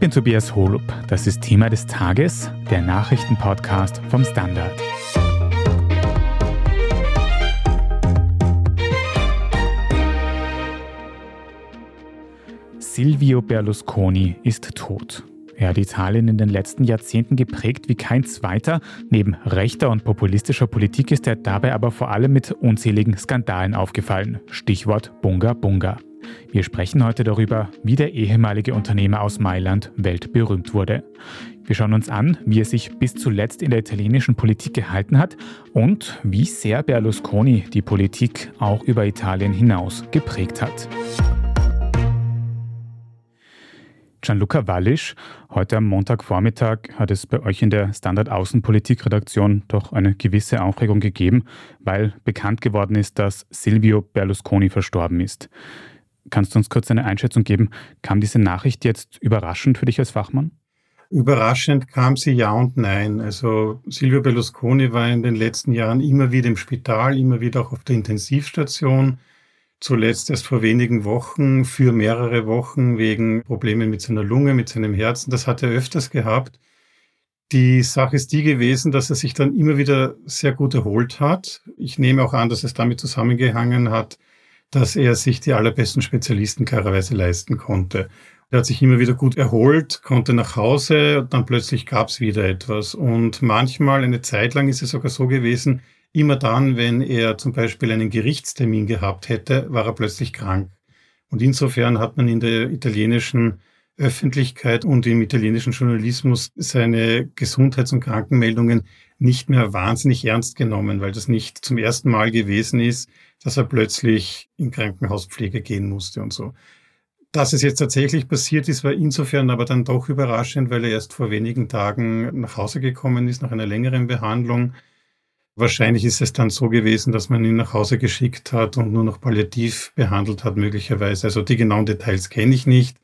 bin Tobias Holub. Das ist Thema des Tages, der Nachrichtenpodcast vom Standard. Silvio Berlusconi ist tot. Er hat Italien in den letzten Jahrzehnten geprägt wie kein zweiter. Neben rechter und populistischer Politik ist er dabei aber vor allem mit unzähligen Skandalen aufgefallen. Stichwort Bunga Bunga. Wir sprechen heute darüber, wie der ehemalige Unternehmer aus Mailand weltberühmt wurde. Wir schauen uns an, wie er sich bis zuletzt in der italienischen Politik gehalten hat und wie sehr Berlusconi die Politik auch über Italien hinaus geprägt hat. Gianluca Wallisch, heute am Montagvormittag hat es bei euch in der Standard Außenpolitik-Redaktion doch eine gewisse Aufregung gegeben, weil bekannt geworden ist, dass Silvio Berlusconi verstorben ist. Kannst du uns kurz eine Einschätzung geben? Kam diese Nachricht jetzt überraschend für dich als Fachmann? Überraschend kam sie ja und nein. Also Silvio Berlusconi war in den letzten Jahren immer wieder im Spital, immer wieder auch auf der Intensivstation zuletzt erst vor wenigen Wochen für mehrere Wochen wegen Problemen mit seiner Lunge, mit seinem Herzen. Das hat er öfters gehabt. Die Sache ist die gewesen, dass er sich dann immer wieder sehr gut erholt hat. Ich nehme auch an, dass es damit zusammengehangen hat, dass er sich die allerbesten Spezialisten klarerweise leisten konnte. Er hat sich immer wieder gut erholt, konnte nach Hause, dann plötzlich gab es wieder etwas. Und manchmal, eine Zeit lang ist es sogar so gewesen, Immer dann, wenn er zum Beispiel einen Gerichtstermin gehabt hätte, war er plötzlich krank. Und insofern hat man in der italienischen Öffentlichkeit und im italienischen Journalismus seine Gesundheits- und Krankenmeldungen nicht mehr wahnsinnig ernst genommen, weil das nicht zum ersten Mal gewesen ist, dass er plötzlich in Krankenhauspflege gehen musste und so. Dass es jetzt tatsächlich passiert ist, war insofern aber dann doch überraschend, weil er erst vor wenigen Tagen nach Hause gekommen ist nach einer längeren Behandlung Wahrscheinlich ist es dann so gewesen, dass man ihn nach Hause geschickt hat und nur noch palliativ behandelt hat, möglicherweise. Also die genauen Details kenne ich nicht.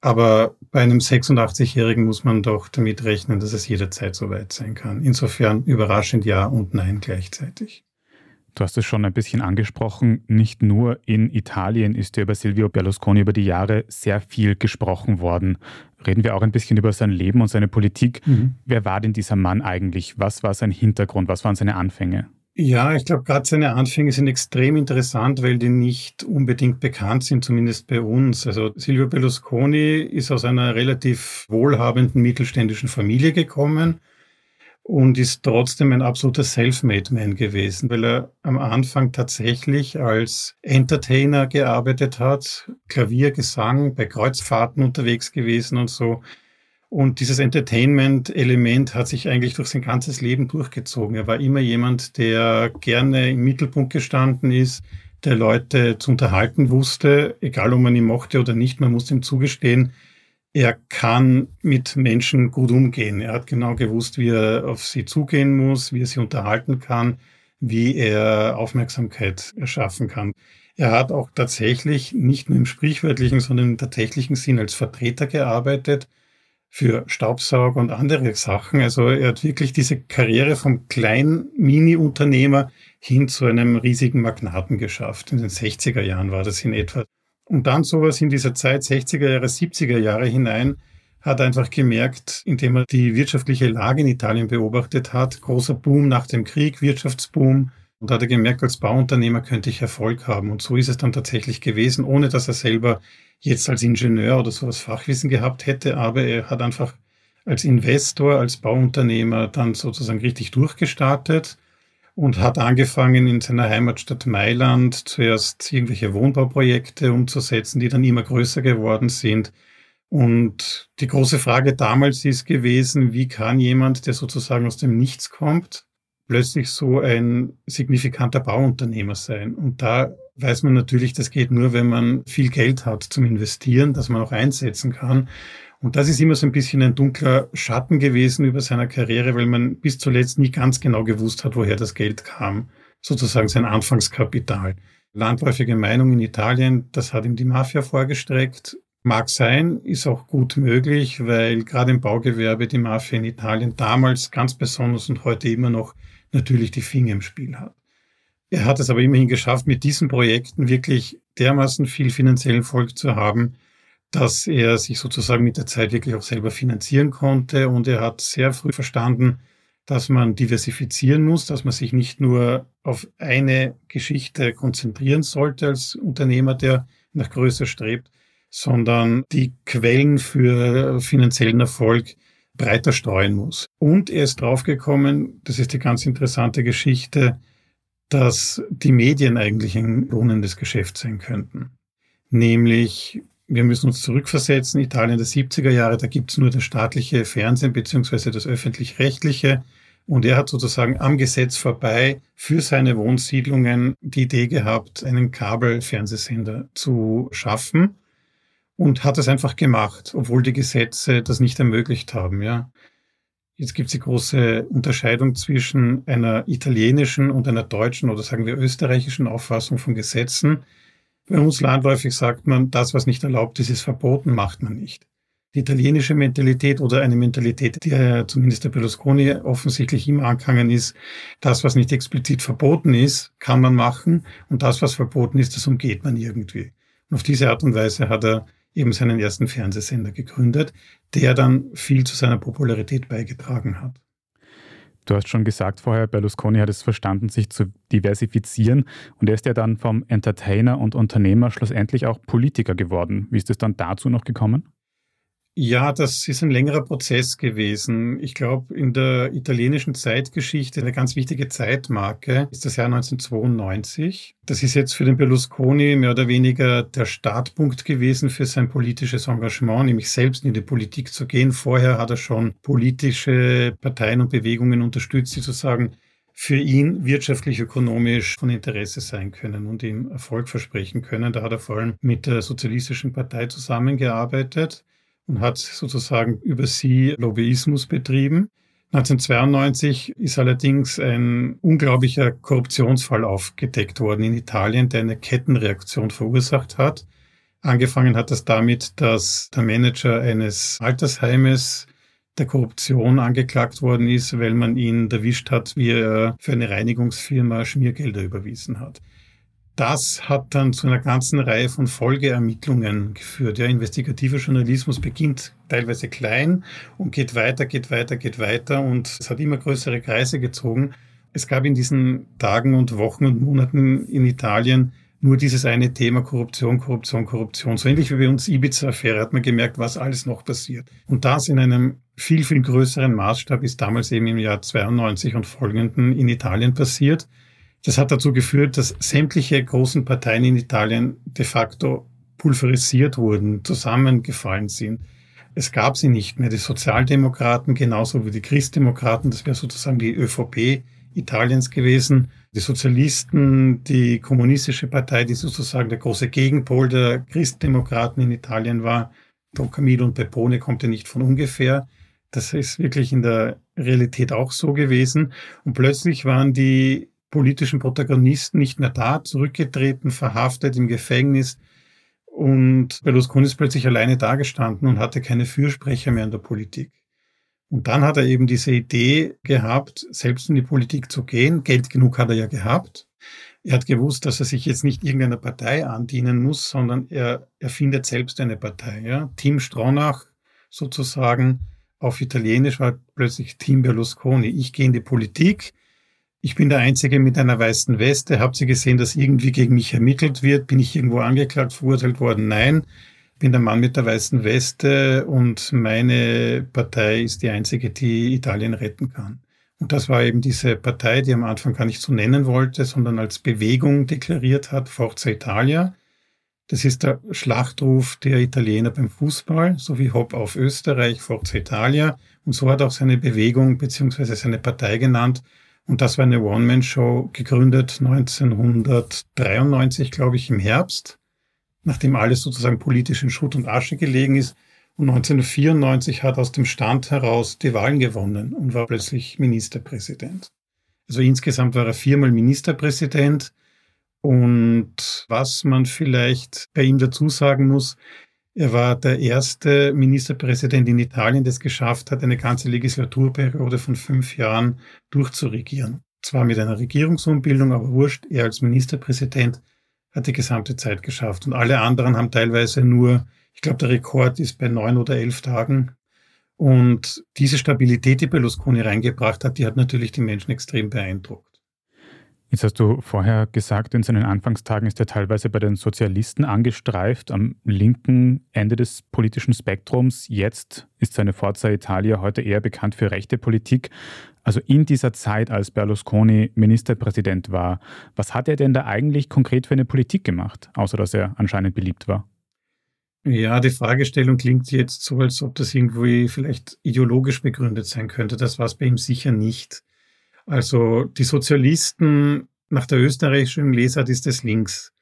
Aber bei einem 86-Jährigen muss man doch damit rechnen, dass es jederzeit so weit sein kann. Insofern überraschend ja und nein gleichzeitig. Du hast es schon ein bisschen angesprochen. Nicht nur in Italien ist ja über Silvio Berlusconi über die Jahre sehr viel gesprochen worden. Reden wir auch ein bisschen über sein Leben und seine Politik. Mhm. Wer war denn dieser Mann eigentlich? Was war sein Hintergrund? Was waren seine Anfänge? Ja, ich glaube, gerade seine Anfänge sind extrem interessant, weil die nicht unbedingt bekannt sind, zumindest bei uns. Also Silvio Berlusconi ist aus einer relativ wohlhabenden mittelständischen Familie gekommen und ist trotzdem ein absoluter Self-Made-Man gewesen, weil er am Anfang tatsächlich als Entertainer gearbeitet hat, Klavier, Gesang, bei Kreuzfahrten unterwegs gewesen und so. Und dieses Entertainment-Element hat sich eigentlich durch sein ganzes Leben durchgezogen. Er war immer jemand, der gerne im Mittelpunkt gestanden ist, der Leute zu unterhalten wusste, egal ob man ihn mochte oder nicht, man muss ihm zugestehen, er kann mit Menschen gut umgehen. Er hat genau gewusst, wie er auf sie zugehen muss, wie er sie unterhalten kann, wie er Aufmerksamkeit erschaffen kann. Er hat auch tatsächlich nicht nur im sprichwörtlichen, sondern im tatsächlichen Sinn als Vertreter gearbeitet für Staubsauger und andere Sachen. Also er hat wirklich diese Karriere vom kleinen Mini-Unternehmer hin zu einem riesigen Magnaten geschafft. In den 60er Jahren war das in etwa. Und dann sowas in dieser Zeit, 60er Jahre, 70er Jahre hinein, hat einfach gemerkt, indem er die wirtschaftliche Lage in Italien beobachtet hat, großer Boom nach dem Krieg, Wirtschaftsboom, und hat er gemerkt, als Bauunternehmer könnte ich Erfolg haben. Und so ist es dann tatsächlich gewesen, ohne dass er selber jetzt als Ingenieur oder sowas Fachwissen gehabt hätte, aber er hat einfach als Investor, als Bauunternehmer dann sozusagen richtig durchgestartet und hat angefangen in seiner Heimatstadt Mailand zuerst irgendwelche Wohnbauprojekte umzusetzen, die dann immer größer geworden sind. Und die große Frage damals ist gewesen, wie kann jemand, der sozusagen aus dem Nichts kommt, plötzlich so ein signifikanter Bauunternehmer sein? Und da weiß man natürlich, das geht nur, wenn man viel Geld hat zum Investieren, das man auch einsetzen kann. Und das ist immer so ein bisschen ein dunkler Schatten gewesen über seiner Karriere, weil man bis zuletzt nie ganz genau gewusst hat, woher das Geld kam. Sozusagen sein Anfangskapital. Landläufige Meinung in Italien, das hat ihm die Mafia vorgestreckt. Mag sein, ist auch gut möglich, weil gerade im Baugewerbe die Mafia in Italien damals ganz besonders und heute immer noch natürlich die Finger im Spiel hat. Er hat es aber immerhin geschafft, mit diesen Projekten wirklich dermaßen viel finanziellen Erfolg zu haben, dass er sich sozusagen mit der Zeit wirklich auch selber finanzieren konnte und er hat sehr früh verstanden, dass man diversifizieren muss, dass man sich nicht nur auf eine Geschichte konzentrieren sollte als Unternehmer, der nach Größe strebt, sondern die Quellen für finanziellen Erfolg breiter streuen muss. Und er ist draufgekommen, das ist die ganz interessante Geschichte, dass die Medien eigentlich ein lohnendes Geschäft sein könnten. Nämlich, wir müssen uns zurückversetzen, Italien der 70er Jahre, da gibt's nur das staatliche Fernsehen beziehungsweise das öffentlich-rechtliche. Und er hat sozusagen am Gesetz vorbei für seine Wohnsiedlungen die Idee gehabt, einen Kabelfernsehsender zu schaffen und hat es einfach gemacht, obwohl die Gesetze das nicht ermöglicht haben. Ja. Jetzt gibt es die große Unterscheidung zwischen einer italienischen und einer deutschen oder sagen wir österreichischen Auffassung von Gesetzen. Bei uns landläufig sagt man, das, was nicht erlaubt ist, ist verboten, macht man nicht. Die italienische Mentalität oder eine Mentalität, die zumindest der Berlusconi offensichtlich immer angehangen ist, das, was nicht explizit verboten ist, kann man machen und das, was verboten ist, das umgeht man irgendwie. Und auf diese Art und Weise hat er eben seinen ersten Fernsehsender gegründet, der dann viel zu seiner Popularität beigetragen hat. Du hast schon gesagt vorher, Berlusconi hat es verstanden, sich zu diversifizieren und er ist ja dann vom Entertainer und Unternehmer schlussendlich auch Politiker geworden. Wie ist es dann dazu noch gekommen? Ja, das ist ein längerer Prozess gewesen. Ich glaube, in der italienischen Zeitgeschichte eine ganz wichtige Zeitmarke ist das Jahr 1992. Das ist jetzt für den Berlusconi mehr oder weniger der Startpunkt gewesen für sein politisches Engagement, nämlich selbst in die Politik zu gehen. Vorher hat er schon politische Parteien und Bewegungen unterstützt, die sozusagen für ihn wirtschaftlich, ökonomisch von Interesse sein können und ihm Erfolg versprechen können. Da hat er vor allem mit der Sozialistischen Partei zusammengearbeitet und hat sozusagen über sie Lobbyismus betrieben. 1992 ist allerdings ein unglaublicher Korruptionsfall aufgedeckt worden in Italien, der eine Kettenreaktion verursacht hat. Angefangen hat das damit, dass der Manager eines Altersheimes der Korruption angeklagt worden ist, weil man ihn erwischt hat, wie er für eine Reinigungsfirma Schmiergelder überwiesen hat. Das hat dann zu einer ganzen Reihe von Folgeermittlungen geführt. Ja, investigativer Journalismus beginnt teilweise klein und geht weiter, geht weiter, geht weiter und es hat immer größere Kreise gezogen. Es gab in diesen Tagen und Wochen und Monaten in Italien nur dieses eine Thema Korruption, Korruption, Korruption. So ähnlich wie bei uns Ibiza-Affäre hat man gemerkt, was alles noch passiert. Und das in einem viel, viel größeren Maßstab ist damals eben im Jahr 92 und folgenden in Italien passiert. Das hat dazu geführt, dass sämtliche großen Parteien in Italien de facto pulverisiert wurden, zusammengefallen sind. Es gab sie nicht mehr. Die Sozialdemokraten genauso wie die Christdemokraten, das wäre sozusagen die ÖVP Italiens gewesen. Die Sozialisten, die kommunistische Partei, die sozusagen der große Gegenpol der Christdemokraten in Italien war. Don Camillo und Pepone kommt ja nicht von ungefähr. Das ist wirklich in der Realität auch so gewesen. Und plötzlich waren die politischen Protagonisten nicht mehr da, zurückgetreten, verhaftet im Gefängnis. Und Berlusconi ist plötzlich alleine dagestanden und hatte keine Fürsprecher mehr in der Politik. Und dann hat er eben diese Idee gehabt, selbst in die Politik zu gehen. Geld genug hat er ja gehabt. Er hat gewusst, dass er sich jetzt nicht irgendeiner Partei andienen muss, sondern er, er findet selbst eine Partei. Ja? Team Stronach sozusagen auf Italienisch war plötzlich Team Berlusconi. Ich gehe in die Politik, ich bin der Einzige mit einer weißen Weste. Habt ihr gesehen, dass irgendwie gegen mich ermittelt wird? Bin ich irgendwo angeklagt, verurteilt worden? Nein. Bin der Mann mit der weißen Weste und meine Partei ist die einzige, die Italien retten kann. Und das war eben diese Partei, die am Anfang gar nicht so nennen wollte, sondern als Bewegung deklariert hat, Forza Italia. Das ist der Schlachtruf der Italiener beim Fußball, so wie Hopp auf Österreich, Forza Italia. Und so hat auch seine Bewegung bzw. seine Partei genannt, und das war eine One-Man-Show, gegründet 1993, glaube ich, im Herbst, nachdem alles sozusagen politisch in Schutt und Asche gelegen ist. Und 1994 hat aus dem Stand heraus die Wahlen gewonnen und war plötzlich Ministerpräsident. Also insgesamt war er viermal Ministerpräsident. Und was man vielleicht bei ihm dazu sagen muss, er war der erste Ministerpräsident in Italien, der es geschafft hat, eine ganze Legislaturperiode von fünf Jahren durchzuregieren. Zwar mit einer Regierungsumbildung, aber wurscht, er als Ministerpräsident hat die gesamte Zeit geschafft. Und alle anderen haben teilweise nur Ich glaube, der Rekord ist bei neun oder elf Tagen. Und diese Stabilität, die Berlusconi reingebracht hat, die hat natürlich die Menschen extrem beeindruckt. Jetzt hast du vorher gesagt, in seinen Anfangstagen ist er teilweise bei den Sozialisten angestreift, am linken Ende des politischen Spektrums. Jetzt ist seine Forza Italia heute eher bekannt für rechte Politik. Also in dieser Zeit, als Berlusconi Ministerpräsident war, was hat er denn da eigentlich konkret für eine Politik gemacht, außer dass er anscheinend beliebt war? Ja, die Fragestellung klingt jetzt so, als ob das irgendwie vielleicht ideologisch begründet sein könnte. Das war es bei ihm sicher nicht. Also die Sozialisten nach der österreichischen Lesart ist es links.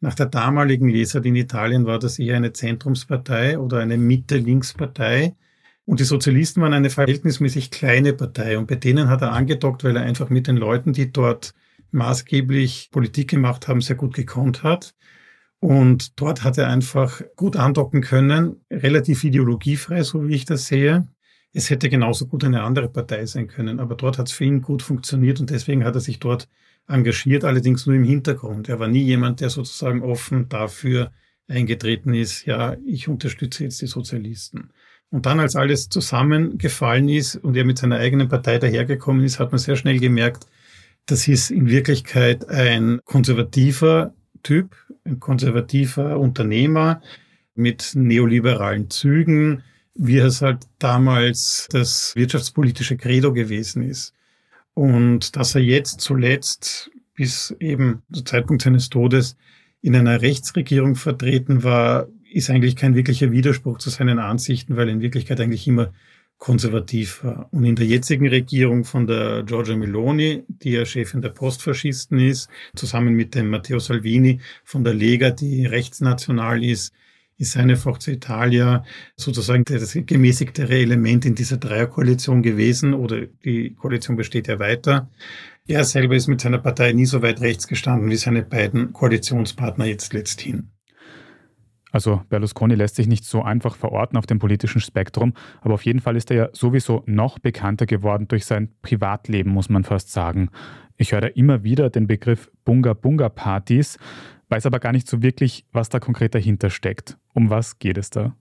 Nach der damaligen Lesart in Italien war das eher eine Zentrumspartei oder eine Mitte-Links-Partei. Und die Sozialisten waren eine verhältnismäßig kleine Partei. Und bei denen hat er angedockt, weil er einfach mit den Leuten, die dort maßgeblich Politik gemacht haben, sehr gut gekonnt hat. Und dort hat er einfach gut andocken können, relativ ideologiefrei, so wie ich das sehe. Es hätte genauso gut eine andere Partei sein können, aber dort hat es für ihn gut funktioniert und deswegen hat er sich dort engagiert, allerdings nur im Hintergrund. Er war nie jemand, der sozusagen offen dafür eingetreten ist, ja, ich unterstütze jetzt die Sozialisten. Und dann, als alles zusammengefallen ist und er mit seiner eigenen Partei dahergekommen ist, hat man sehr schnell gemerkt, das ist in Wirklichkeit ein konservativer Typ, ein konservativer Unternehmer mit neoliberalen Zügen, wie es halt damals das wirtschaftspolitische Credo gewesen ist. Und dass er jetzt zuletzt bis eben zum Zeitpunkt seines Todes in einer Rechtsregierung vertreten war, ist eigentlich kein wirklicher Widerspruch zu seinen Ansichten, weil er in Wirklichkeit eigentlich immer konservativ war. Und in der jetzigen Regierung von der Giorgia Meloni, die ja Chefin der Postfaschisten ist, zusammen mit dem Matteo Salvini von der Lega, die rechtsnational ist, ist seine Forza Italia sozusagen das gemäßigtere Element in dieser Dreierkoalition gewesen oder die Koalition besteht ja weiter. Er selber ist mit seiner Partei nie so weit rechts gestanden wie seine beiden Koalitionspartner jetzt letzthin. Also Berlusconi lässt sich nicht so einfach verorten auf dem politischen Spektrum, aber auf jeden Fall ist er ja sowieso noch bekannter geworden durch sein Privatleben, muss man fast sagen. Ich höre immer wieder den Begriff Bunga-Bunga-Partys weiß aber gar nicht so wirklich, was da konkret dahinter steckt. Um was geht es da?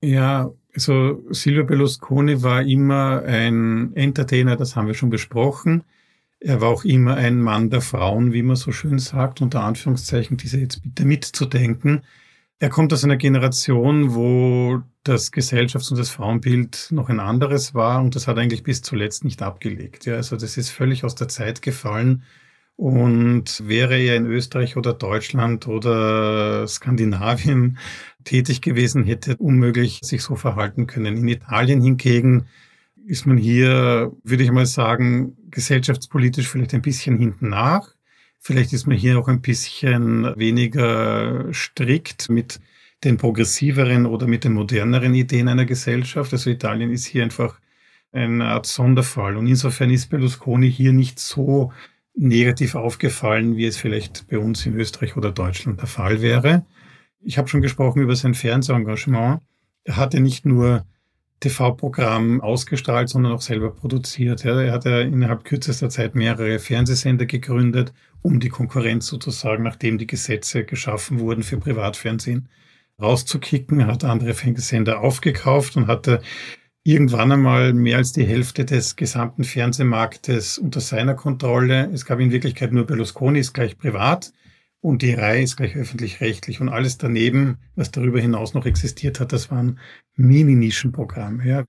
Ja, also Silvio Berlusconi war immer ein Entertainer, das haben wir schon besprochen. Er war auch immer ein Mann der Frauen, wie man so schön sagt, unter Anführungszeichen, diese jetzt bitte mitzudenken. Er kommt aus einer Generation, wo das Gesellschafts- und das Frauenbild noch ein anderes war und das hat eigentlich bis zuletzt nicht abgelegt. Ja, also das ist völlig aus der Zeit gefallen und wäre er in Österreich oder Deutschland oder Skandinavien tätig gewesen, hätte unmöglich sich so verhalten können. In Italien hingegen ist man hier, würde ich mal sagen, gesellschaftspolitisch vielleicht ein bisschen hinten nach. Vielleicht ist man hier auch ein bisschen weniger strikt mit den progressiveren oder mit den moderneren Ideen einer Gesellschaft. Also Italien ist hier einfach eine Art Sonderfall. Und insofern ist Berlusconi hier nicht so negativ aufgefallen, wie es vielleicht bei uns in Österreich oder Deutschland der Fall wäre. Ich habe schon gesprochen über sein Fernsehengagement. Er hatte nicht nur TV-Programm ausgestrahlt, sondern auch selber produziert. Er hat ja innerhalb kürzester Zeit mehrere Fernsehsender gegründet, um die Konkurrenz sozusagen, nachdem die Gesetze geschaffen wurden für Privatfernsehen, rauszukicken. Er hat andere Fernsehsender aufgekauft und hatte irgendwann einmal mehr als die Hälfte des gesamten Fernsehmarktes unter seiner Kontrolle. Es gab in Wirklichkeit nur Berlusconi, ist gleich privat und die Reihe ist gleich öffentlich-rechtlich und alles daneben, was darüber hinaus noch existiert hat, das waren Mini-Nischenprogramme. Ja.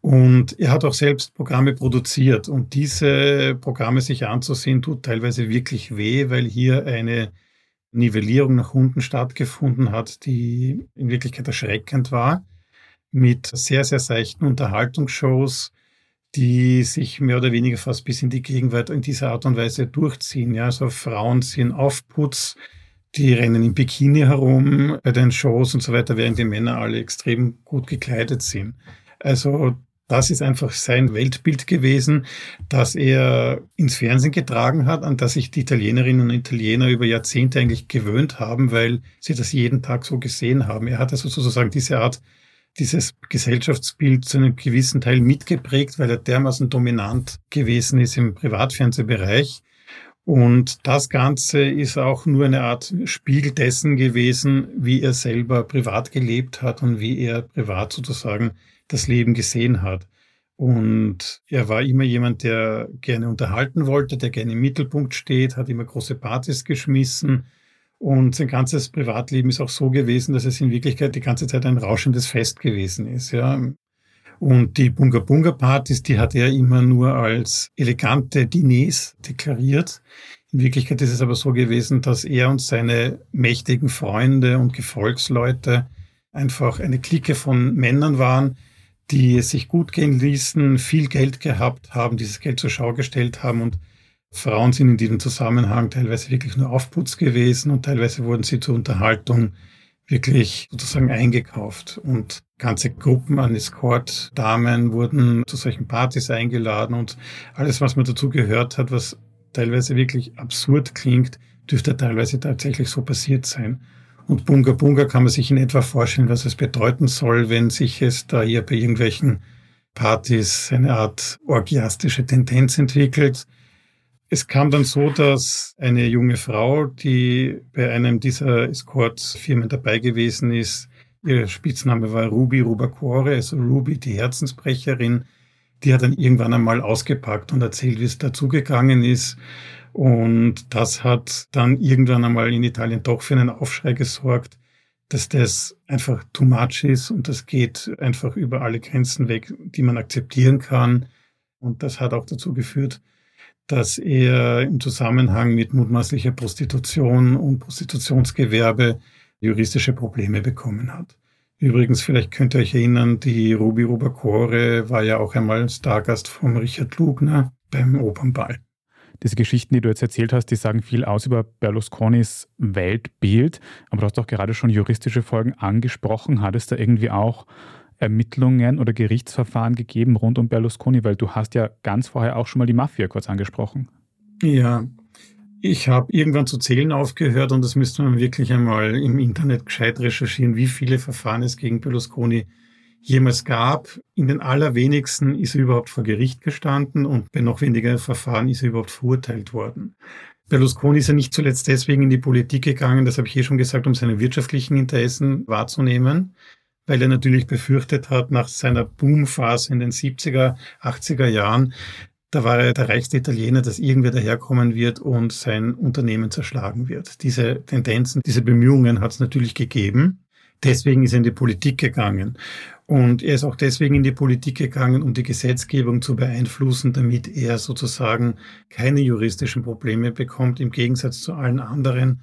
Und er hat auch selbst Programme produziert und diese Programme sich anzusehen, tut teilweise wirklich weh, weil hier eine Nivellierung nach unten stattgefunden hat, die in Wirklichkeit erschreckend war mit sehr, sehr seichten Unterhaltungsshows, die sich mehr oder weniger fast bis in die Gegenwart in dieser Art und Weise durchziehen. Ja, also Frauen sind auf Putz, die rennen im Bikini herum bei den Shows und so weiter, während die Männer alle extrem gut gekleidet sind. Also das ist einfach sein Weltbild gewesen, das er ins Fernsehen getragen hat, an das sich die Italienerinnen und Italiener über Jahrzehnte eigentlich gewöhnt haben, weil sie das jeden Tag so gesehen haben. Er hat also sozusagen diese Art dieses Gesellschaftsbild zu einem gewissen Teil mitgeprägt, weil er dermaßen dominant gewesen ist im Privatfernsehbereich. Und das Ganze ist auch nur eine Art Spiegel dessen gewesen, wie er selber privat gelebt hat und wie er privat sozusagen das Leben gesehen hat. Und er war immer jemand, der gerne unterhalten wollte, der gerne im Mittelpunkt steht, hat immer große Partys geschmissen. Und sein ganzes Privatleben ist auch so gewesen, dass es in Wirklichkeit die ganze Zeit ein rauschendes Fest gewesen ist. Ja. Und die Bunga Bunga Partys, die hat er immer nur als elegante Diners deklariert. In Wirklichkeit ist es aber so gewesen, dass er und seine mächtigen Freunde und Gefolgsleute einfach eine Clique von Männern waren, die es sich gut gehen ließen, viel Geld gehabt haben, dieses Geld zur Schau gestellt haben und Frauen sind in diesem Zusammenhang teilweise wirklich nur Aufputz gewesen und teilweise wurden sie zur Unterhaltung wirklich sozusagen eingekauft und ganze Gruppen an Escort-Damen wurden zu solchen Partys eingeladen und alles, was man dazu gehört hat, was teilweise wirklich absurd klingt, dürfte teilweise tatsächlich so passiert sein. Und Bunga Bunga kann man sich in etwa vorstellen, was es bedeuten soll, wenn sich es da hier bei irgendwelchen Partys eine Art orgiastische Tendenz entwickelt. Es kam dann so, dass eine junge Frau, die bei einem dieser Escort-Firmen dabei gewesen ist, ihr Spitzname war Ruby Rubacore, also Ruby, die Herzensbrecherin, die hat dann irgendwann einmal ausgepackt und erzählt, wie es dazugegangen ist. Und das hat dann irgendwann einmal in Italien doch für einen Aufschrei gesorgt, dass das einfach too much ist und das geht einfach über alle Grenzen weg, die man akzeptieren kann. Und das hat auch dazu geführt, dass er im Zusammenhang mit mutmaßlicher Prostitution und Prostitutionsgewerbe juristische Probleme bekommen hat. Übrigens, vielleicht könnt ihr euch erinnern, die Ruby Rubacore war ja auch einmal Stargast von Richard Lugner beim Opernball. Diese Geschichten, die du jetzt erzählt hast, die sagen viel aus über Berlusconis Weltbild. Aber du hast auch gerade schon juristische Folgen angesprochen. Hat es da irgendwie auch Ermittlungen oder Gerichtsverfahren gegeben rund um Berlusconi? Weil du hast ja ganz vorher auch schon mal die Mafia kurz angesprochen. Ja, ich habe irgendwann zu zählen aufgehört und das müsste man wirklich einmal im Internet gescheit recherchieren, wie viele Verfahren es gegen Berlusconi jemals gab. In den allerwenigsten ist er überhaupt vor Gericht gestanden und bei noch weniger Verfahren ist er überhaupt verurteilt worden. Berlusconi ist ja nicht zuletzt deswegen in die Politik gegangen, das habe ich eh schon gesagt, um seine wirtschaftlichen Interessen wahrzunehmen, weil er natürlich befürchtet hat, nach seiner Boomphase in den 70er, 80er Jahren, da war er der reichste Italiener, dass irgendwer daherkommen wird und sein Unternehmen zerschlagen wird. Diese Tendenzen, diese Bemühungen hat es natürlich gegeben. Deswegen ist er in die Politik gegangen. Und er ist auch deswegen in die Politik gegangen, um die Gesetzgebung zu beeinflussen, damit er sozusagen keine juristischen Probleme bekommt, im Gegensatz zu allen anderen,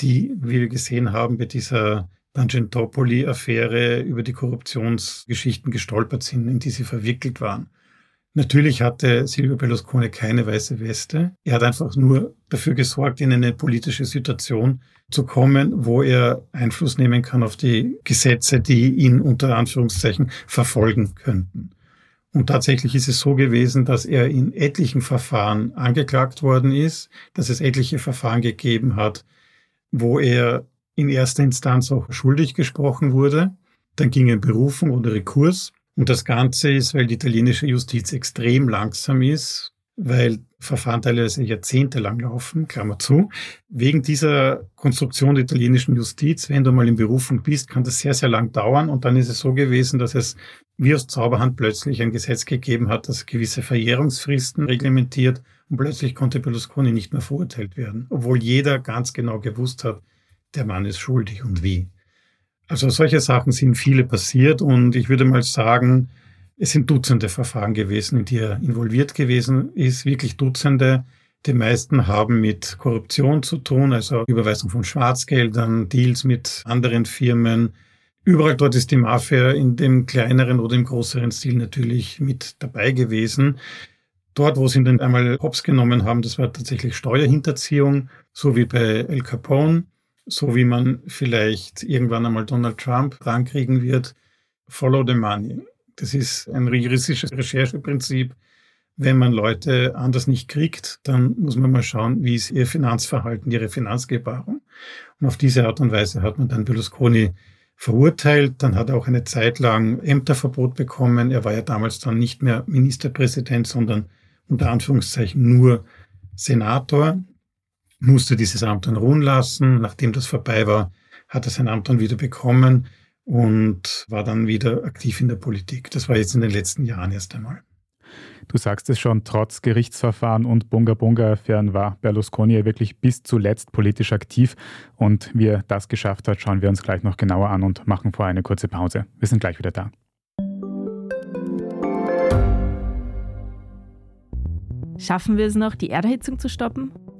die, wie wir gesehen haben, bei dieser Tangentopoli-Affäre über die Korruptionsgeschichten gestolpert sind, in die sie verwickelt waren. Natürlich hatte Silvio Berlusconi keine weiße Weste. Er hat einfach nur dafür gesorgt, in eine politische Situation zu kommen, wo er Einfluss nehmen kann auf die Gesetze, die ihn unter Anführungszeichen verfolgen könnten. Und tatsächlich ist es so gewesen, dass er in etlichen Verfahren angeklagt worden ist, dass es etliche Verfahren gegeben hat, wo er in erster Instanz auch schuldig gesprochen wurde. Dann ging er Berufung oder Rekurs. Und das Ganze ist, weil die italienische Justiz extrem langsam ist, weil Verfahren teilweise jahrzehntelang laufen, Klammer zu. Wegen dieser Konstruktion der italienischen Justiz, wenn du mal in Berufung bist, kann das sehr, sehr lang dauern. Und dann ist es so gewesen, dass es wie aus Zauberhand plötzlich ein Gesetz gegeben hat, das gewisse Verjährungsfristen reglementiert. Und plötzlich konnte Berlusconi nicht mehr verurteilt werden, obwohl jeder ganz genau gewusst hat, der Mann ist schuldig und wie. Also solche Sachen sind viele passiert und ich würde mal sagen, es sind Dutzende Verfahren gewesen, in die er involviert gewesen ist, wirklich Dutzende. Die meisten haben mit Korruption zu tun, also Überweisung von Schwarzgeldern, Deals mit anderen Firmen. Überall dort ist die Mafia in dem kleineren oder im größeren Stil natürlich mit dabei gewesen. Dort, wo sie ihn dann einmal hops genommen haben, das war tatsächlich Steuerhinterziehung, so wie bei El Capone so wie man vielleicht irgendwann einmal Donald Trump rankriegen wird, follow the money. Das ist ein juristisches Rechercheprinzip. Wenn man Leute anders nicht kriegt, dann muss man mal schauen, wie ist ihr Finanzverhalten, ihre Finanzgebarung. Und auf diese Art und Weise hat man dann Berlusconi verurteilt. Dann hat er auch eine Zeit lang Ämterverbot bekommen. Er war ja damals dann nicht mehr Ministerpräsident, sondern unter Anführungszeichen nur Senator, musste dieses Amt dann ruhen lassen. Nachdem das vorbei war, hat er sein Amt dann wieder bekommen und war dann wieder aktiv in der Politik. Das war jetzt in den letzten Jahren erst einmal. Du sagst es schon, trotz Gerichtsverfahren und Bunga-Bunga-Affären war Berlusconi ja wirklich bis zuletzt politisch aktiv. Und wie er das geschafft hat, schauen wir uns gleich noch genauer an und machen vorher eine kurze Pause. Wir sind gleich wieder da. Schaffen wir es noch, die Erderhitzung zu stoppen?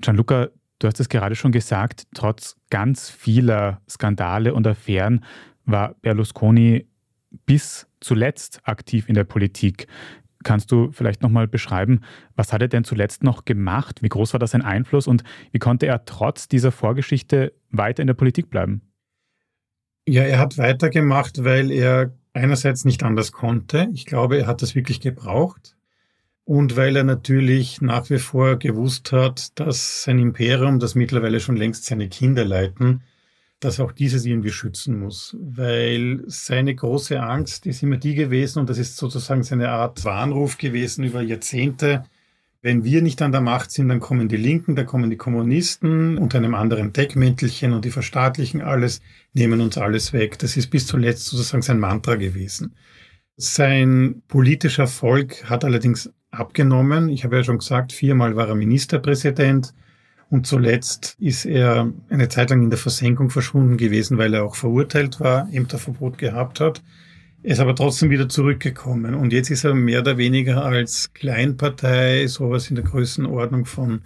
Gianluca, du hast es gerade schon gesagt, trotz ganz vieler Skandale und Affären war Berlusconi bis zuletzt aktiv in der Politik. Kannst du vielleicht nochmal beschreiben, was hat er denn zuletzt noch gemacht? Wie groß war das sein Einfluss und wie konnte er trotz dieser Vorgeschichte weiter in der Politik bleiben? Ja, er hat weitergemacht, weil er einerseits nicht anders konnte. Ich glaube, er hat das wirklich gebraucht und weil er natürlich nach wie vor gewusst hat, dass sein Imperium, das mittlerweile schon längst seine Kinder leiten, dass auch dieses irgendwie schützen muss. Weil seine große Angst ist immer die gewesen, und das ist sozusagen seine Art Warnruf gewesen über Jahrzehnte, wenn wir nicht an der Macht sind, dann kommen die Linken, dann kommen die Kommunisten unter einem anderen Deckmäntelchen und die verstaatlichen alles, nehmen uns alles weg. Das ist bis zuletzt sozusagen sein Mantra gewesen. Sein politischer Erfolg hat allerdings abgenommen. Ich habe ja schon gesagt, viermal war er Ministerpräsident und zuletzt ist er eine Zeit lang in der Versenkung verschwunden gewesen, weil er auch verurteilt war, Ämterverbot gehabt hat. Er ist aber trotzdem wieder zurückgekommen und jetzt ist er mehr oder weniger als Kleinpartei, sowas in der Größenordnung von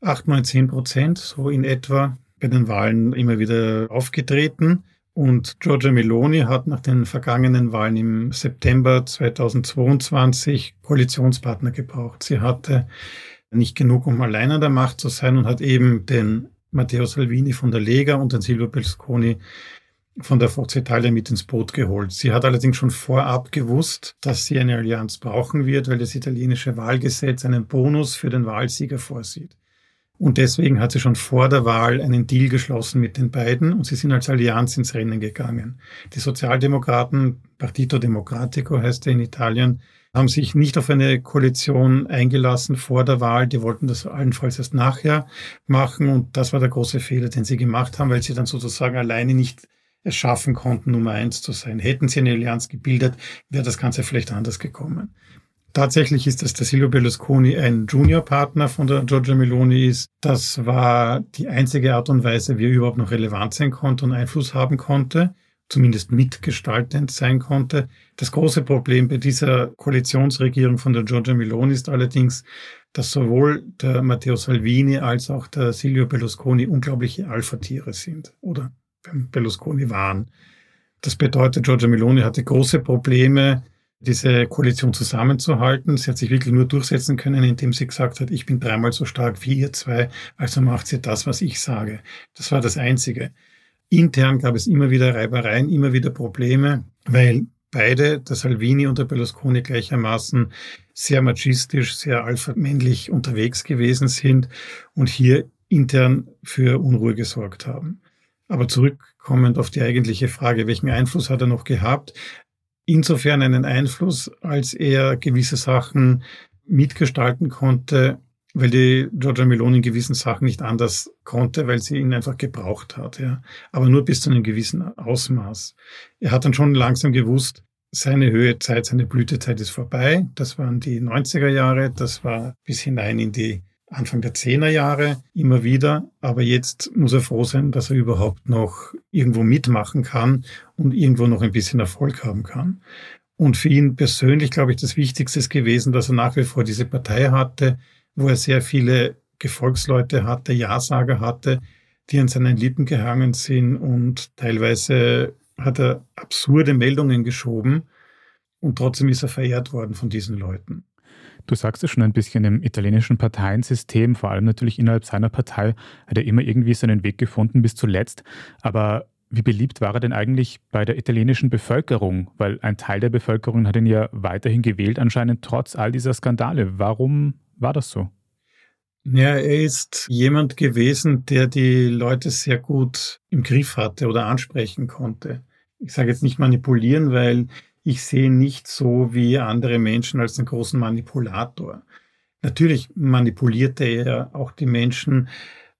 8, 9, 10 Prozent, so in etwa, bei den Wahlen immer wieder aufgetreten. Und Giorgia Meloni hat nach den vergangenen Wahlen im September 2022 Koalitionspartner gebraucht. Sie hatte nicht genug, um allein an der Macht zu sein und hat eben den Matteo Salvini von der Lega und den Silvio Berlusconi von der Forza Italia mit ins Boot geholt. Sie hat allerdings schon vorab gewusst, dass sie eine Allianz brauchen wird, weil das italienische Wahlgesetz einen Bonus für den Wahlsieger vorsieht. Und deswegen hat sie schon vor der Wahl einen Deal geschlossen mit den beiden und sie sind als Allianz ins Rennen gegangen. Die Sozialdemokraten, Partito Democratico heißt er in Italien, haben sich nicht auf eine Koalition eingelassen vor der Wahl. Die wollten das allenfalls erst nachher machen und das war der große Fehler, den sie gemacht haben, weil sie dann sozusagen alleine nicht es schaffen konnten, Nummer eins zu sein. Hätten sie eine Allianz gebildet, wäre das Ganze vielleicht anders gekommen. Tatsächlich ist, dass der Silvio Berlusconi ein Juniorpartner von der Giorgia Meloni ist. Das war die einzige Art und Weise, wie er überhaupt noch relevant sein konnte und Einfluss haben konnte, zumindest mitgestaltend sein konnte. Das große Problem bei dieser Koalitionsregierung von der Giorgia Meloni ist allerdings, dass sowohl der Matteo Salvini als auch der Silvio Berlusconi unglaubliche Alpha-Tiere sind oder Berlusconi waren. Das bedeutet, Giorgia Meloni hatte große Probleme, diese Koalition zusammenzuhalten. Sie hat sich wirklich nur durchsetzen können, indem sie gesagt hat, ich bin dreimal so stark wie ihr zwei, also macht sie das, was ich sage. Das war das Einzige. Intern gab es immer wieder Reibereien, immer wieder Probleme, weil beide, der Salvini und der Berlusconi gleichermaßen sehr machistisch, sehr alpha-männlich unterwegs gewesen sind und hier intern für Unruhe gesorgt haben. Aber zurückkommend auf die eigentliche Frage, welchen Einfluss hat er noch gehabt? Insofern einen Einfluss, als er gewisse Sachen mitgestalten konnte, weil die Giorgia Meloni in gewissen Sachen nicht anders konnte, weil sie ihn einfach gebraucht hat. Ja. Aber nur bis zu einem gewissen Ausmaß. Er hat dann schon langsam gewusst, seine Höhezeit, seine Blütezeit ist vorbei. Das waren die 90er Jahre, das war bis hinein in die Anfang der Zehnerjahre immer wieder. Aber jetzt muss er froh sein, dass er überhaupt noch irgendwo mitmachen kann und irgendwo noch ein bisschen Erfolg haben kann. Und für ihn persönlich, glaube ich, das Wichtigste ist gewesen, dass er nach wie vor diese Partei hatte, wo er sehr viele Gefolgsleute hatte, Ja-Sager hatte, die an seinen Lippen gehangen sind und teilweise hat er absurde Meldungen geschoben und trotzdem ist er verehrt worden von diesen Leuten. Du sagst es schon ein bisschen, im italienischen Parteiensystem, vor allem natürlich innerhalb seiner Partei, hat er immer irgendwie seinen Weg gefunden bis zuletzt. Aber wie beliebt war er denn eigentlich bei der italienischen Bevölkerung? Weil ein Teil der Bevölkerung hat ihn ja weiterhin gewählt, anscheinend trotz all dieser Skandale. Warum war das so? Ja, er ist jemand gewesen, der die Leute sehr gut im Griff hatte oder ansprechen konnte. Ich sage jetzt nicht manipulieren, weil ich sehe nicht so wie andere Menschen als einen großen Manipulator. Natürlich manipulierte er auch die Menschen,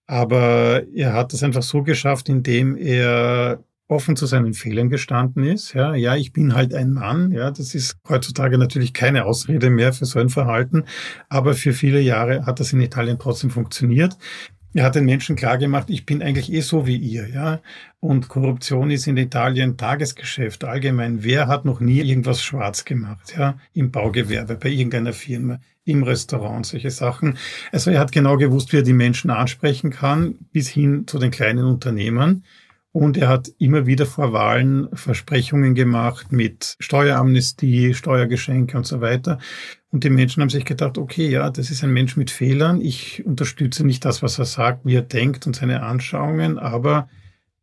aber er hat es einfach so geschafft, indem er offen zu seinen Fehlern gestanden ist. Ja, ja, ich bin halt ein Mann. Ja, das ist heutzutage natürlich keine Ausrede mehr für so ein Verhalten. Aber für viele Jahre hat das in Italien trotzdem funktioniert. Er hat den Menschen klargemacht, ich bin eigentlich eh so wie ihr, ja. Und Korruption ist in Italien Tagesgeschäft allgemein. Wer hat noch nie irgendwas schwarz gemacht, ja? Im Baugewerbe, bei irgendeiner Firma, im Restaurant, solche Sachen. Also er hat genau gewusst, wie er die Menschen ansprechen kann, bis hin zu den kleinen Unternehmern. Und er hat immer wieder vor Wahlen Versprechungen gemacht mit Steueramnestie, Steuergeschenke und so weiter. Und die Menschen haben sich gedacht, okay, ja, das ist ein Mensch mit Fehlern. Ich unterstütze nicht das, was er sagt, wie er denkt und seine Anschauungen, aber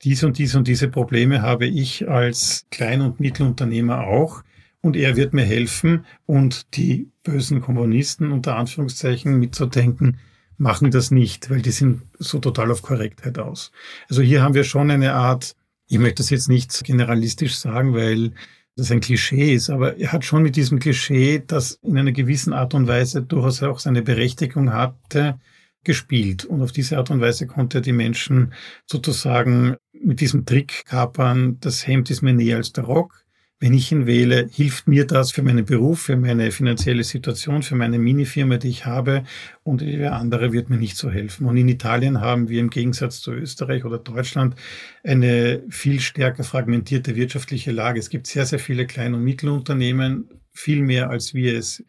diese und diese und diese Probleme habe ich als Klein- und Mittelunternehmer auch. Und er wird mir helfen und die bösen Kommunisten unter Anführungszeichen mitzudenken, machen das nicht, weil die sind so total auf Korrektheit aus. Also hier haben wir schon eine Art, ich möchte das jetzt nicht generalistisch sagen, weil das ein Klischee ist, aber er hat schon mit diesem Klischee, das in einer gewissen Art und Weise durchaus auch seine Berechtigung hatte, gespielt. Und auf diese Art und Weise konnte er die Menschen sozusagen mit diesem Trick kapern, das Hemd ist mir näher als der Rock wenn ich ihn wähle, hilft mir das für meinen Beruf, für meine finanzielle Situation, für meine Minifirma, die ich habe und wer andere wird mir nicht so helfen. Und in Italien haben wir im Gegensatz zu Österreich oder Deutschland eine viel stärker fragmentierte wirtschaftliche Lage. Es gibt sehr, sehr viele Klein- und Mittelunternehmen, viel mehr als wir es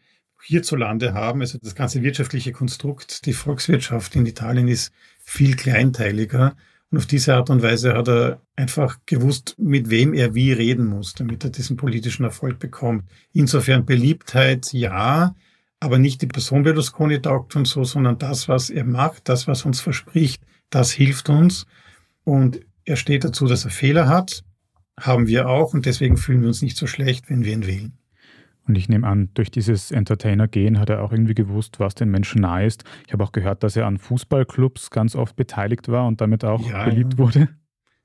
hierzulande haben. Also das ganze wirtschaftliche Konstrukt, die Volkswirtschaft in Italien ist viel kleinteiliger. Und auf diese Art und Weise hat er einfach gewusst, mit wem er wie reden muss, damit er diesen politischen Erfolg bekommt. Insofern Beliebtheit ja, aber nicht die Person Berlusconi taugt uns so, sondern das, was er macht, das, was uns verspricht, das hilft uns. Und er steht dazu, dass er Fehler hat, haben wir auch und deswegen fühlen wir uns nicht so schlecht, wenn wir ihn wählen. Und ich nehme an, durch dieses Entertainer-Gehen hat er auch irgendwie gewusst, was den Menschen nahe ist. Ich habe auch gehört, dass er an Fußballclubs ganz oft beteiligt war und damit auch ja, beliebt ja. wurde.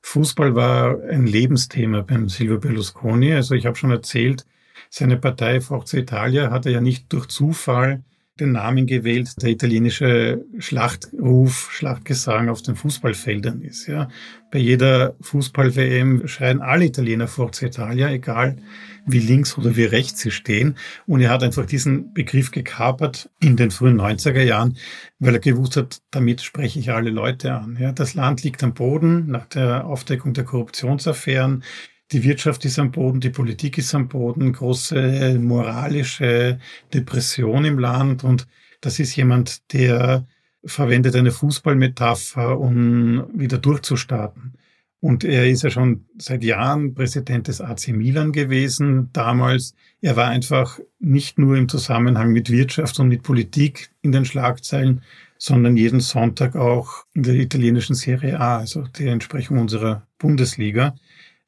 Fußball war ein Lebensthema beim Silvio Berlusconi. Also ich habe schon erzählt, seine Partei Forza Italia hatte ja nicht durch Zufall den Namen gewählt, der italienische Schlachtruf, Schlachtgesang auf den Fußballfeldern ist. Ja. Bei jeder Fußball-WM schreien alle Italiener Forza Italia, egal wie links oder wie rechts sie stehen. Und er hat einfach diesen Begriff gekapert in den frühen 90er Jahren, weil er gewusst hat, damit spreche ich alle Leute an. Ja, das Land liegt am Boden nach der Aufdeckung der Korruptionsaffären. Die Wirtschaft ist am Boden, die Politik ist am Boden, große moralische Depression im Land. Und das ist jemand, der verwendet eine Fußballmetapher, um wieder durchzustarten. Und er ist ja schon seit Jahren Präsident des AC Milan gewesen damals. Er war einfach nicht nur im Zusammenhang mit Wirtschaft und mit Politik in den Schlagzeilen, sondern jeden Sonntag auch in der italienischen Serie A, also der Entsprechung unserer Bundesliga.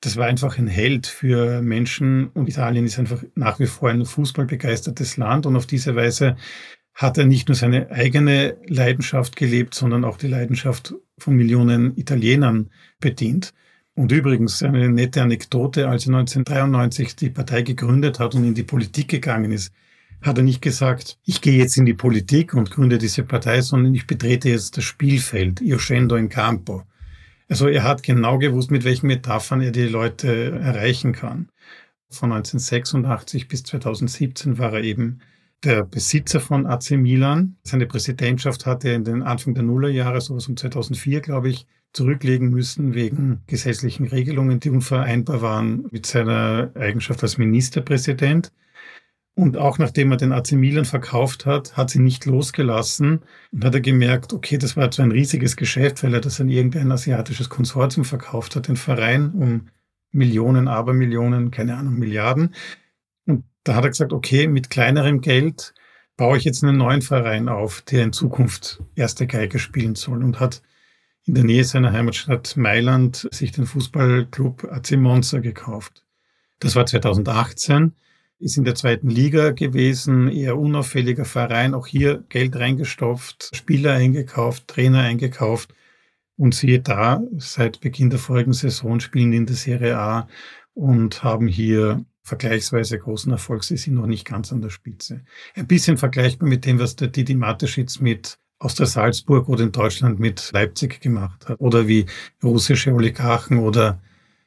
Das war einfach ein Held für Menschen und Italien ist einfach nach wie vor ein fußballbegeistertes Land und auf diese Weise hat er nicht nur seine eigene Leidenschaft gelebt, sondern auch die Leidenschaft von Millionen Italienern bedient. Und übrigens eine nette Anekdote, als er 1993 die Partei gegründet hat und in die Politik gegangen ist, hat er nicht gesagt, ich gehe jetzt in die Politik und gründe diese Partei, sondern ich betrete jetzt das Spielfeld, io scendo in campo. Also er hat genau gewusst, mit welchen Metaphern er die Leute erreichen kann. Von 1986 bis 2017 war er eben der Besitzer von AC Milan. Seine Präsidentschaft hat er in den Anfang der Nullerjahre, sowas um 2004, glaube ich, zurücklegen müssen wegen gesetzlichen Regelungen, die unvereinbar waren mit seiner Eigenschaft als Ministerpräsident. Und auch nachdem er den AC Milan verkauft hat, hat sie nicht losgelassen und hat er gemerkt, okay, das war so ein riesiges Geschäft, weil er das an irgendein asiatisches Konsortium verkauft hat, den Verein um Millionen, Abermillionen, keine Ahnung, Milliarden. Da hat er gesagt, okay, mit kleinerem Geld baue ich jetzt einen neuen Verein auf, der in Zukunft erste Geige spielen soll und hat in der Nähe seiner Heimatstadt Mailand sich den Fußballclub AC Monza gekauft. Das war 2018, ist in der zweiten Liga gewesen, eher unauffälliger Verein, auch hier Geld reingestopft, Spieler eingekauft, Trainer eingekauft und siehe da, seit Beginn der vorigen Saison spielen in der Serie A und haben hier vergleichsweise großen Erfolg. Sie sind noch nicht ganz an der Spitze. Ein bisschen vergleichbar mit dem, was der Didi Mateschitz mit Austria Salzburg oder in Deutschland mit Leipzig gemacht hat. Oder wie russische Oligarchen oder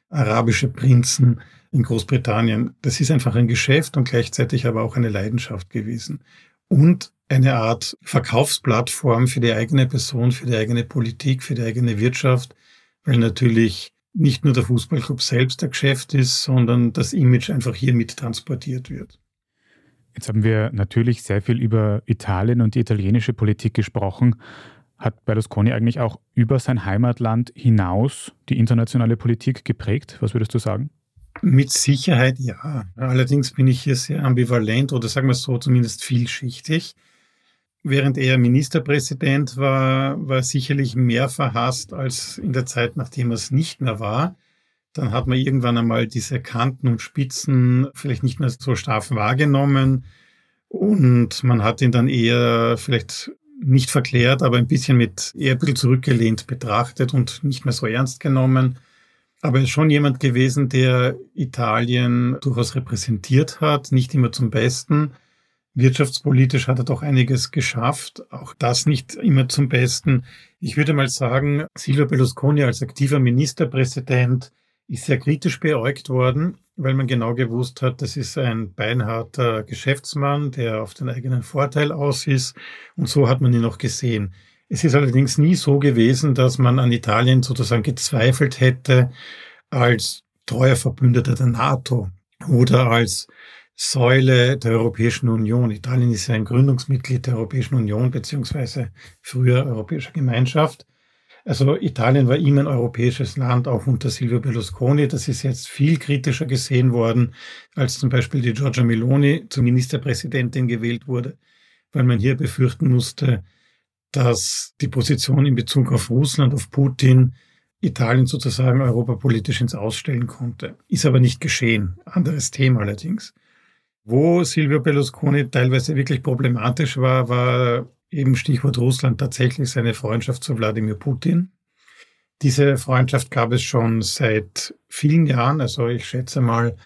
arabische Prinzen in Großbritannien. Das ist einfach ein Geschäft und gleichzeitig aber auch eine Leidenschaft gewesen. Und eine Art Verkaufsplattform für die eigene Person, für die eigene Politik, für die eigene Wirtschaft, weil natürlich nicht nur der Fußballclub selbst der Geschäft ist, sondern das Image einfach hier mit transportiert wird. Jetzt haben wir natürlich sehr viel über Italien und die italienische Politik gesprochen. Hat Berlusconi eigentlich auch über sein Heimatland hinaus die internationale Politik geprägt? Was würdest du sagen? Mit Sicherheit ja. Allerdings bin ich hier sehr ambivalent oder sagen wir so zumindest vielschichtig. Während er Ministerpräsident war, war er sicherlich mehr verhasst als in der Zeit, nachdem er es nicht mehr war. Dann hat man irgendwann einmal diese Kanten und Spitzen vielleicht nicht mehr so stark wahrgenommen. Und man hat ihn dann eher vielleicht nicht verklärt, aber ein bisschen mit eher ein bisschen zurückgelehnt betrachtet und nicht mehr so ernst genommen. Aber er ist schon jemand gewesen, der Italien durchaus repräsentiert hat, nicht immer zum Besten. Wirtschaftspolitisch hat er doch einiges geschafft, auch das nicht immer zum Besten. Ich würde mal sagen, Silvio Berlusconi als aktiver Ministerpräsident ist sehr kritisch beäugt worden, weil man genau gewusst hat, das ist ein beinharter Geschäftsmann, der auf den eigenen Vorteil aus ist. Und so hat man ihn auch gesehen. Es ist allerdings nie so gewesen, dass man an Italien sozusagen gezweifelt hätte als treuer Verbündeter der NATO oder als Säule der Europäischen Union. Italien ist ja ein Gründungsmitglied der Europäischen Union beziehungsweise früher Europäischer Gemeinschaft. Also Italien war immer ein europäisches Land, auch unter Silvio Berlusconi. Das ist jetzt viel kritischer gesehen worden, als zum Beispiel die Giorgia Meloni zur Ministerpräsidentin gewählt wurde, weil man hier befürchten musste, dass die Position in Bezug auf Russland, auf Putin, Italien sozusagen europapolitisch ins Ausstellen konnte. Ist aber nicht geschehen. Anderes Thema allerdings. Wo Silvio Berlusconi teilweise wirklich problematisch war, war eben Stichwort Russland tatsächlich seine Freundschaft zu Wladimir Putin. Diese Freundschaft gab es schon seit vielen Jahren. Also ich schätze mal,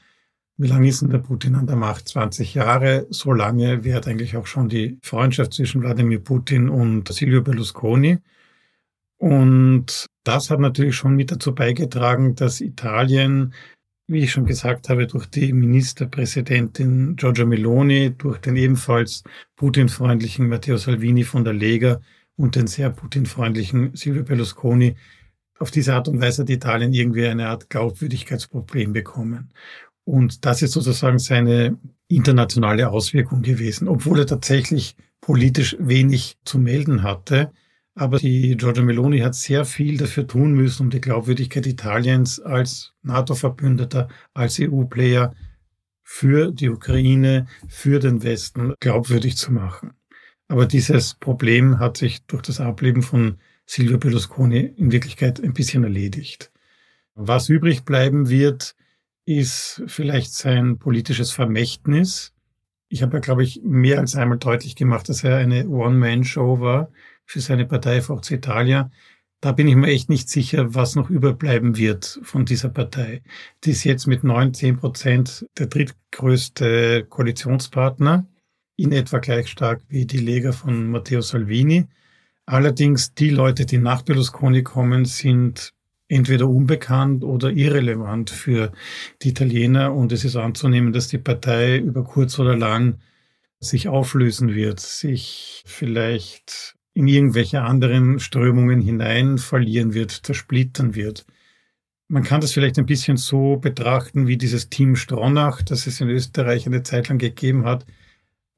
wie lange ist denn der Putin an der Macht? 20 Jahre. So lange währt eigentlich auch schon die Freundschaft zwischen Wladimir Putin und Silvio Berlusconi. Und das hat natürlich schon mit dazu beigetragen, dass Italien wie ich schon gesagt habe, durch die Ministerpräsidentin Giorgia Meloni, durch den ebenfalls Putin-freundlichen Matteo Salvini von der Lega und den sehr Putin-freundlichen Silvio Berlusconi auf diese Art und Weise hat Italien irgendwie eine Art Glaubwürdigkeitsproblem bekommen. Und das ist sozusagen seine internationale Auswirkung gewesen, obwohl er tatsächlich politisch wenig zu melden hatte. Aber die Giorgia Meloni hat sehr viel dafür tun müssen, um die Glaubwürdigkeit Italiens als NATO-Verbündeter, als EU-Player für die Ukraine, für den Westen glaubwürdig zu machen. Aber dieses Problem hat sich durch das Ableben von Silvio Berlusconi in Wirklichkeit ein bisschen erledigt. Was übrig bleiben wird, ist vielleicht sein politisches Vermächtnis. Ich habe ja, glaube ich, mehr als einmal deutlich gemacht, dass er eine One-Man-Show war für seine Partei Forza Italia. Da bin ich mir echt nicht sicher, was noch überbleiben wird von dieser Partei. Die ist jetzt mit 19 Prozent der drittgrößte Koalitionspartner, in etwa gleich stark wie die Lega von Matteo Salvini. Allerdings die Leute, die nach Berlusconi kommen, sind entweder unbekannt oder irrelevant für die Italiener und es ist anzunehmen, dass die Partei über kurz oder lang sich auflösen wird, sich vielleicht in irgendwelche anderen Strömungen hinein verlieren wird, zersplittern wird. Man kann das vielleicht ein bisschen so betrachten wie dieses Team Stronach, das es in Österreich eine Zeit lang gegeben hat.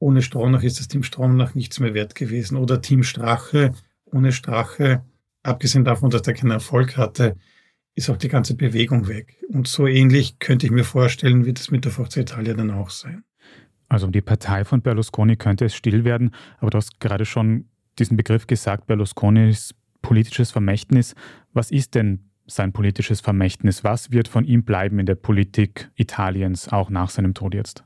Ohne Stronach ist das Team Stronach nichts mehr wert gewesen. Oder Team Strache. Ohne Strache, abgesehen davon, dass der keinen Erfolg hatte, ist auch die ganze Bewegung weg. Und so ähnlich könnte ich mir vorstellen, wird es mit der Forza Italia dann auch sein. Also um die Partei von Berlusconi könnte es still werden, aber du hast gerade schon diesen Begriff gesagt, Berlusconis politisches Vermächtnis. Was ist denn sein politisches Vermächtnis? Was wird von ihm bleiben in der Politik Italiens, auch nach seinem Tod jetzt?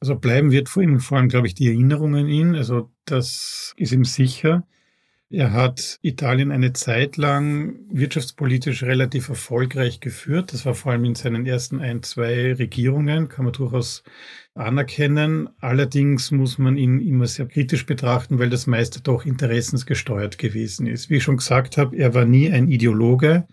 Also bleiben wird vor ihm vor allem, glaube ich, die Erinnerung an ihn. Also das ist ihm sicher. Er hat Italien eine Zeit lang wirtschaftspolitisch relativ erfolgreich geführt. Das war vor allem in seinen ersten ein, zwei Regierungen, kann man durchaus anerkennen. Allerdings muss man ihn immer sehr kritisch betrachten, weil das meiste doch interessensgesteuert gewesen ist. Wie ich schon gesagt habe, er war nie ein Ideologe.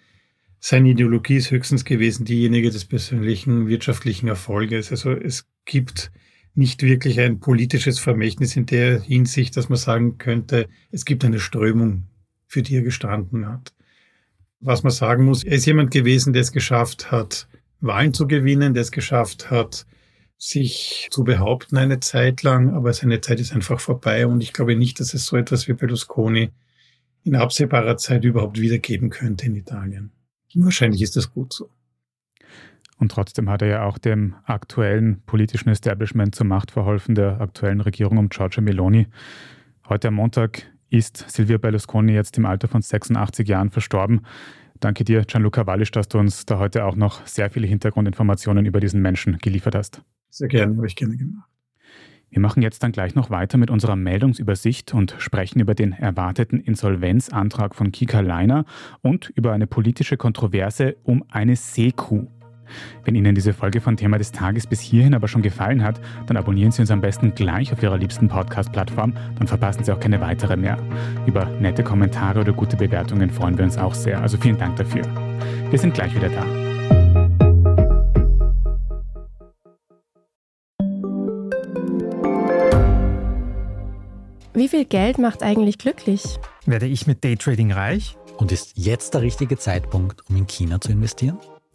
Seine Ideologie ist höchstens gewesen diejenige des persönlichen wirtschaftlichen Erfolges. Also es gibt nicht wirklich ein politisches Vermächtnis in der Hinsicht, dass man sagen könnte, es gibt eine Strömung, für die er gestanden hat. Was man sagen muss, er ist jemand gewesen, der es geschafft hat, Wahlen zu gewinnen, der es geschafft hat, sich zu behaupten eine Zeit lang, aber seine Zeit ist einfach vorbei und ich glaube nicht, dass es so etwas wie Berlusconi in absehbarer Zeit überhaupt wiedergeben könnte in Italien. Wahrscheinlich ist das gut so. Und trotzdem hat er ja auch dem aktuellen politischen Establishment zur Macht verholfen, der aktuellen Regierung um Giorgia Meloni. Heute am Montag ist Silvio Berlusconi jetzt im Alter von 86 Jahren verstorben. Danke dir, Gianluca Wallisch, dass du uns da heute auch noch sehr viele Hintergrundinformationen über diesen Menschen geliefert hast. Sehr gerne, habe ich gerne gemacht. Wir machen jetzt dann gleich noch weiter mit unserer Meldungsübersicht und sprechen über den erwarteten Insolvenzantrag von Kika Leiner und über eine politische Kontroverse um eine Seekuh. Wenn Ihnen diese Folge von Thema des Tages bis hierhin aber schon gefallen hat, dann abonnieren Sie uns am besten gleich auf Ihrer liebsten Podcast-Plattform, dann verpassen Sie auch keine weitere mehr. Über nette Kommentare oder gute Bewertungen freuen wir uns auch sehr, also vielen Dank dafür. Wir sind gleich wieder da. Wie viel Geld macht eigentlich glücklich? Werde ich mit Daytrading reich? Und ist jetzt der richtige Zeitpunkt, um in China zu investieren?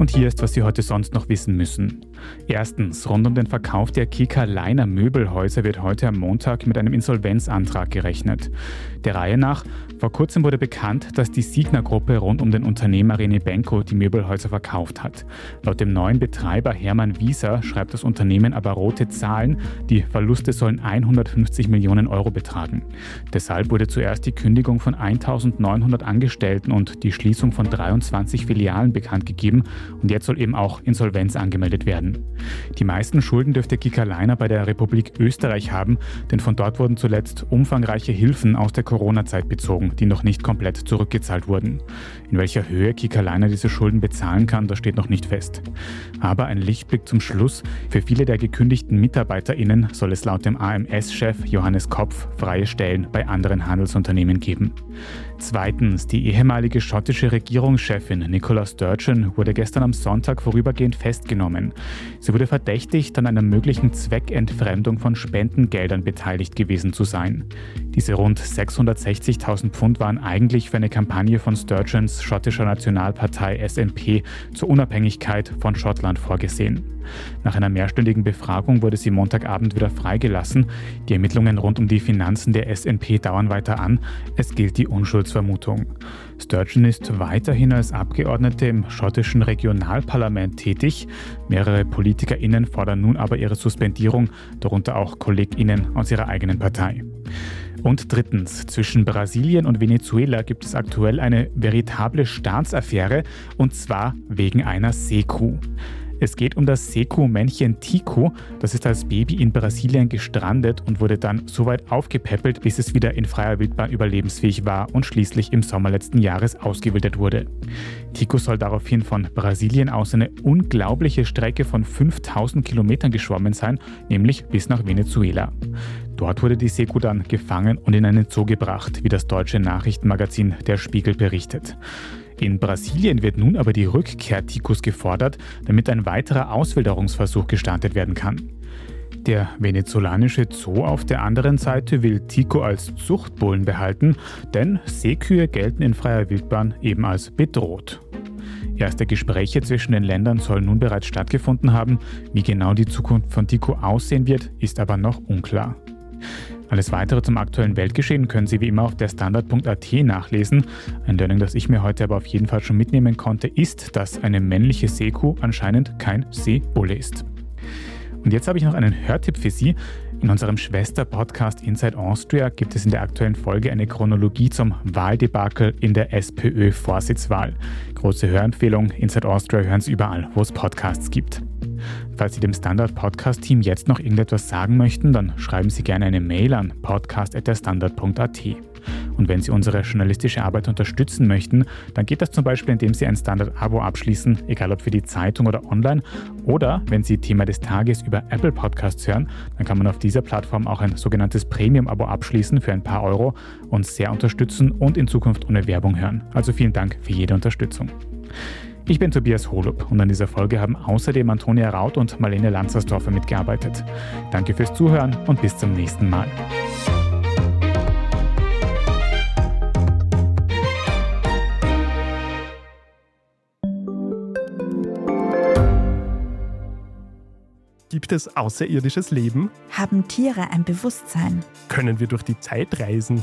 Und hier ist, was Sie heute sonst noch wissen müssen. Erstens, rund um den Verkauf der Kika Leiner Möbelhäuser wird heute am Montag mit einem Insolvenzantrag gerechnet. Der Reihe nach, vor kurzem wurde bekannt, dass die Signa-Gruppe rund um den Unternehmer René Benko die Möbelhäuser verkauft hat. Laut dem neuen Betreiber Hermann Wieser schreibt das Unternehmen aber rote Zahlen. Die Verluste sollen 150 Millionen Euro betragen. Deshalb wurde zuerst die Kündigung von 1900 Angestellten und die Schließung von 23 Filialen bekannt gegeben und jetzt soll eben auch Insolvenz angemeldet werden. Die meisten Schulden dürfte Kika Leiner bei der Republik Österreich haben, denn von dort wurden zuletzt umfangreiche Hilfen aus der Corona-Zeit bezogen, die noch nicht komplett zurückgezahlt wurden. In welcher Höhe Kika Leiner diese Schulden bezahlen kann, das steht noch nicht fest. Aber ein Lichtblick zum Schluss. Für viele der gekündigten MitarbeiterInnen soll es laut dem AMS-Chef Johannes Kopf freie Stellen bei anderen Handelsunternehmen geben. Zweitens, die ehemalige schottische Regierungschefin Nicola Sturgeon wurde gestern am Sonntag vorübergehend festgenommen. Sie wurde verdächtigt, an einer möglichen Zweckentfremdung von Spendengeldern beteiligt gewesen zu sein. Diese rund 660.000 Pfund waren eigentlich für eine Kampagne von Sturgeons schottischer Nationalpartei SNP zur Unabhängigkeit von Schottland vorgesehen. Nach einer mehrstündigen Befragung wurde sie Montagabend wieder freigelassen. Die Ermittlungen rund um die Finanzen der SNP dauern weiter an. Es gilt die Unschuldsvermutung. Sturgeon ist weiterhin als Abgeordnete im schottischen Regionalparlament tätig. Mehrere PolitikerInnen fordern nun aber ihre Suspendierung, darunter auch KollegInnen aus ihrer eigenen Partei. Und drittens, zwischen Brasilien und Venezuela gibt es aktuell eine veritable Staatsaffäre und zwar wegen einer Seekuh. Es geht um das Seku-Männchen Tico. Das ist als Baby in Brasilien gestrandet und wurde dann so weit aufgepäppelt, bis es wieder in freier Wildbahn überlebensfähig war und schließlich im Sommer letzten Jahres ausgewildert wurde. Tico soll daraufhin von Brasilien aus eine unglaubliche Strecke von 5000 Kilometern geschwommen sein, nämlich bis nach Venezuela. Dort wurde die Seku dann gefangen und in einen Zoo gebracht, wie das deutsche Nachrichtenmagazin Der Spiegel berichtet. In Brasilien wird nun aber die Rückkehr Tikus gefordert, damit ein weiterer Auswilderungsversuch gestartet werden kann. Der venezolanische Zoo auf der anderen Seite will Tico als Zuchtbullen behalten, denn Seekühe gelten in freier Wildbahn eben als bedroht. Erste Gespräche zwischen den Ländern sollen nun bereits stattgefunden haben. Wie genau die Zukunft von Tico aussehen wird, ist aber noch unklar. Alles weitere zum aktuellen Weltgeschehen können Sie wie immer auf der Standard.at nachlesen. Ein Learning, das ich mir heute aber auf jeden Fall schon mitnehmen konnte, ist, dass eine männliche Seekuh anscheinend kein Seebulle ist. Und jetzt habe ich noch einen Hörtipp für Sie. In unserem Schwester-Podcast Inside Austria gibt es in der aktuellen Folge eine Chronologie zum Wahldebakel in der SPÖ-Vorsitzwahl. Große Hörempfehlung. Inside Austria hören Sie überall, wo es Podcasts gibt. Falls Sie dem Standard-Podcast-Team jetzt noch irgendetwas sagen möchten, dann schreiben Sie gerne eine Mail an podcast.derstandard.at. Und wenn Sie unsere journalistische Arbeit unterstützen möchten, dann geht das zum Beispiel, indem Sie ein Standard-Abo abschließen, egal ob für die Zeitung oder online. Oder wenn Sie Thema des Tages über Apple Podcasts hören, dann kann man auf dieser Plattform auch ein sogenanntes Premium-Abo abschließen für ein paar Euro, uns sehr unterstützen und in Zukunft ohne Werbung hören. Also vielen Dank für jede Unterstützung. Ich bin Tobias Holub und an dieser Folge haben außerdem Antonia Raut und Marlene Lanzersdorfer mitgearbeitet. Danke fürs Zuhören und bis zum nächsten Mal. Gibt es außerirdisches Leben? Haben Tiere ein Bewusstsein? Können wir durch die Zeit reisen?